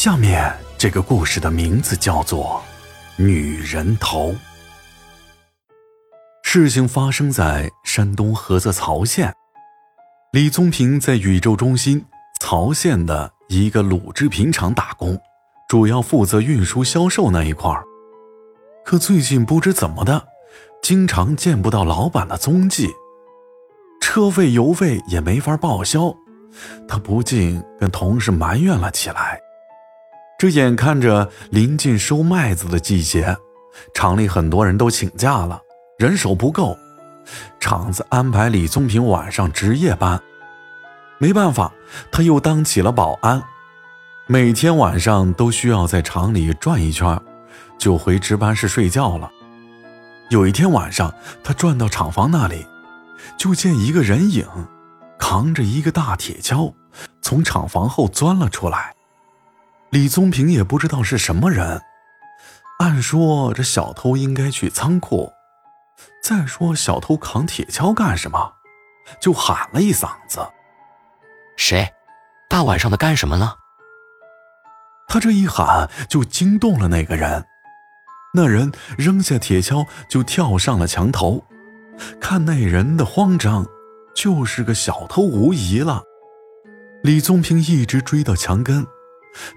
下面这个故事的名字叫做《女人头》。事情发生在山东菏泽曹县，李宗平在宇宙中心曹县的一个卤制品厂打工，主要负责运输销售那一块儿。可最近不知怎么的，经常见不到老板的踪迹，车费油费也没法报销，他不禁跟同事埋怨了起来。这眼看着临近收麦子的季节，厂里很多人都请假了，人手不够，厂子安排李宗平晚上值夜班。没办法，他又当起了保安，每天晚上都需要在厂里转一圈，就回值班室睡觉了。有一天晚上，他转到厂房那里，就见一个人影，扛着一个大铁锹，从厂房后钻了出来。李宗平也不知道是什么人，按说这小偷应该去仓库。再说小偷扛铁锹干什么？就喊了一嗓子：“谁？大晚上的干什么呢？”他这一喊就惊动了那个人，那人扔下铁锹就跳上了墙头。看那人的慌张，就是个小偷无疑了。李宗平一直追到墙根。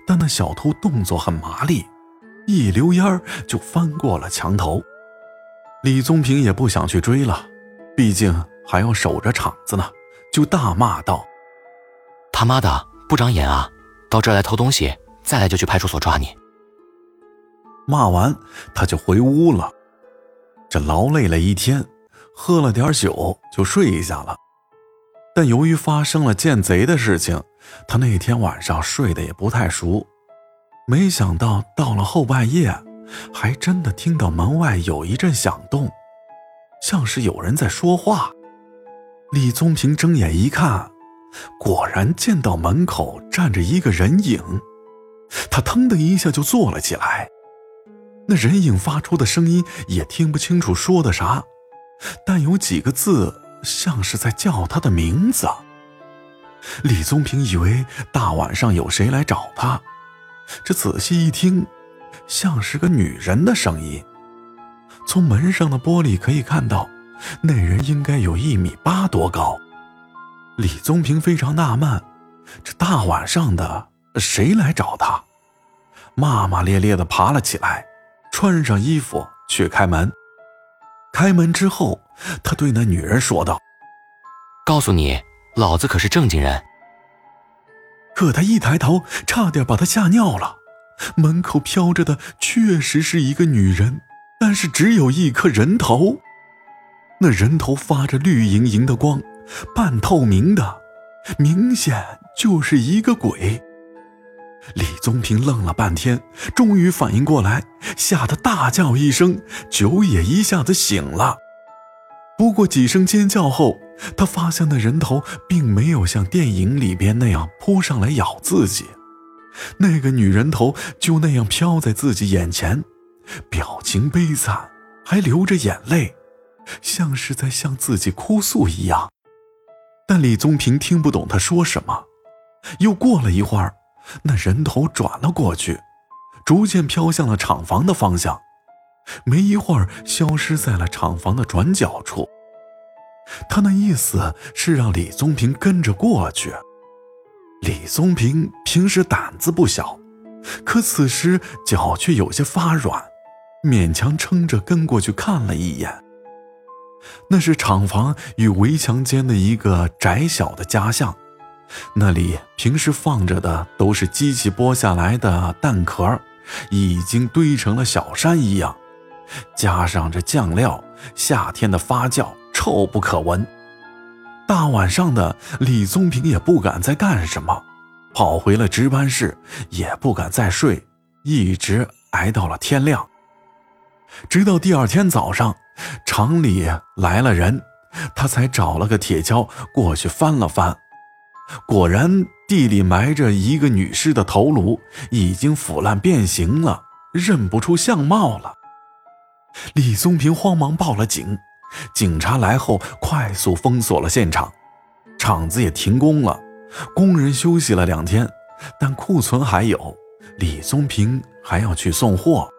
但那小偷动作很麻利，一溜烟儿就翻过了墙头。李宗平也不想去追了，毕竟还要守着场子呢，就大骂道：“他妈的，不长眼啊！到这儿来偷东西，再来就去派出所抓你！”骂完，他就回屋了。这劳累了一天，喝了点酒就睡下了。但由于发生了见贼的事情。他那天晚上睡得也不太熟，没想到到了后半夜，还真的听到门外有一阵响动，像是有人在说话。李宗平睁眼一看，果然见到门口站着一个人影，他腾的一下就坐了起来。那人影发出的声音也听不清楚说的啥，但有几个字像是在叫他的名字。李宗平以为大晚上有谁来找他，这仔细一听，像是个女人的声音。从门上的玻璃可以看到，那人应该有一米八多高。李宗平非常纳闷，这大晚上的谁来找他？骂骂咧咧的爬了起来，穿上衣服去开门。开门之后，他对那女人说道：“告诉你。”老子可是正经人，可他一抬头，差点把他吓尿了。门口飘着的确实是一个女人，但是只有一颗人头，那人头发着绿莹莹的光，半透明的，明显就是一个鬼。李宗平愣了半天，终于反应过来，吓得大叫一声，酒也一下子醒了。不过几声尖叫后，他发现那人头并没有像电影里边那样扑上来咬自己，那个女人头就那样飘在自己眼前，表情悲惨，还流着眼泪，像是在向自己哭诉一样。但李宗平听不懂他说什么。又过了一会儿，那人头转了过去，逐渐飘向了厂房的方向。没一会儿，消失在了厂房的转角处。他那意思是让李宗平跟着过去。李宗平平时胆子不小，可此时脚却有些发软，勉强撑着跟过去看了一眼。那是厂房与围墙间的一个窄小的夹巷，那里平时放着的都是机器剥下来的蛋壳，已经堆成了小山一样。加上这酱料，夏天的发酵臭不可闻。大晚上的，李宗平也不敢再干什么，跑回了值班室，也不敢再睡，一直挨到了天亮。直到第二天早上，厂里来了人，他才找了个铁锹过去翻了翻，果然地里埋着一个女尸的头颅，已经腐烂变形了，认不出相貌了。李宗平慌忙报了警，警察来后快速封锁了现场，厂子也停工了，工人休息了两天，但库存还有，李宗平还要去送货。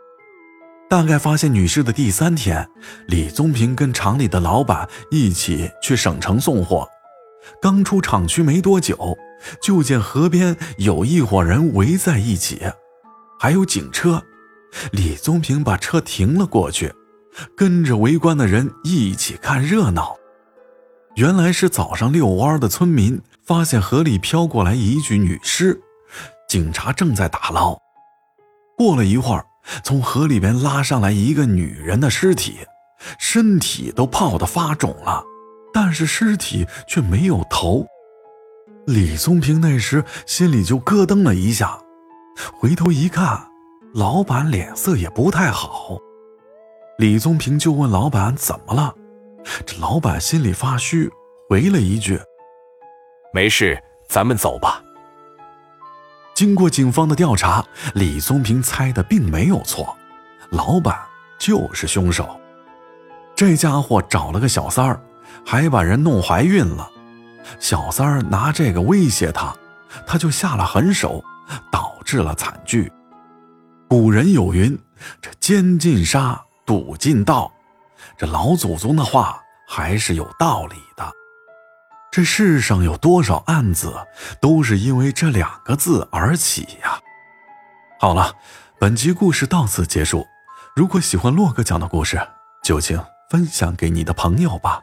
大概发现女尸的第三天，李宗平跟厂里的老板一起去省城送货。刚出厂区没多久，就见河边有一伙人围在一起，还有警车。李宗平把车停了过去，跟着围观的人一起看热闹。原来是早上遛弯的村民发现河里飘过来一具女尸，警察正在打捞。过了一会儿。从河里边拉上来一个女人的尸体，身体都泡得发肿了，但是尸体却没有头。李宗平那时心里就咯噔了一下，回头一看，老板脸色也不太好。李宗平就问老板怎么了，这老板心里发虚，回了一句：“没事，咱们走吧。”经过警方的调查，李宗平猜的并没有错，老板就是凶手。这家伙找了个小三儿，还把人弄怀孕了。小三儿拿这个威胁他，他就下了狠手，导致了惨剧。古人有云：“这奸尽杀，赌尽盗。”这老祖宗的话还是有道理的。这世上有多少案子，都是因为这两个字而起呀！好了，本集故事到此结束。如果喜欢洛哥讲的故事，就请分享给你的朋友吧。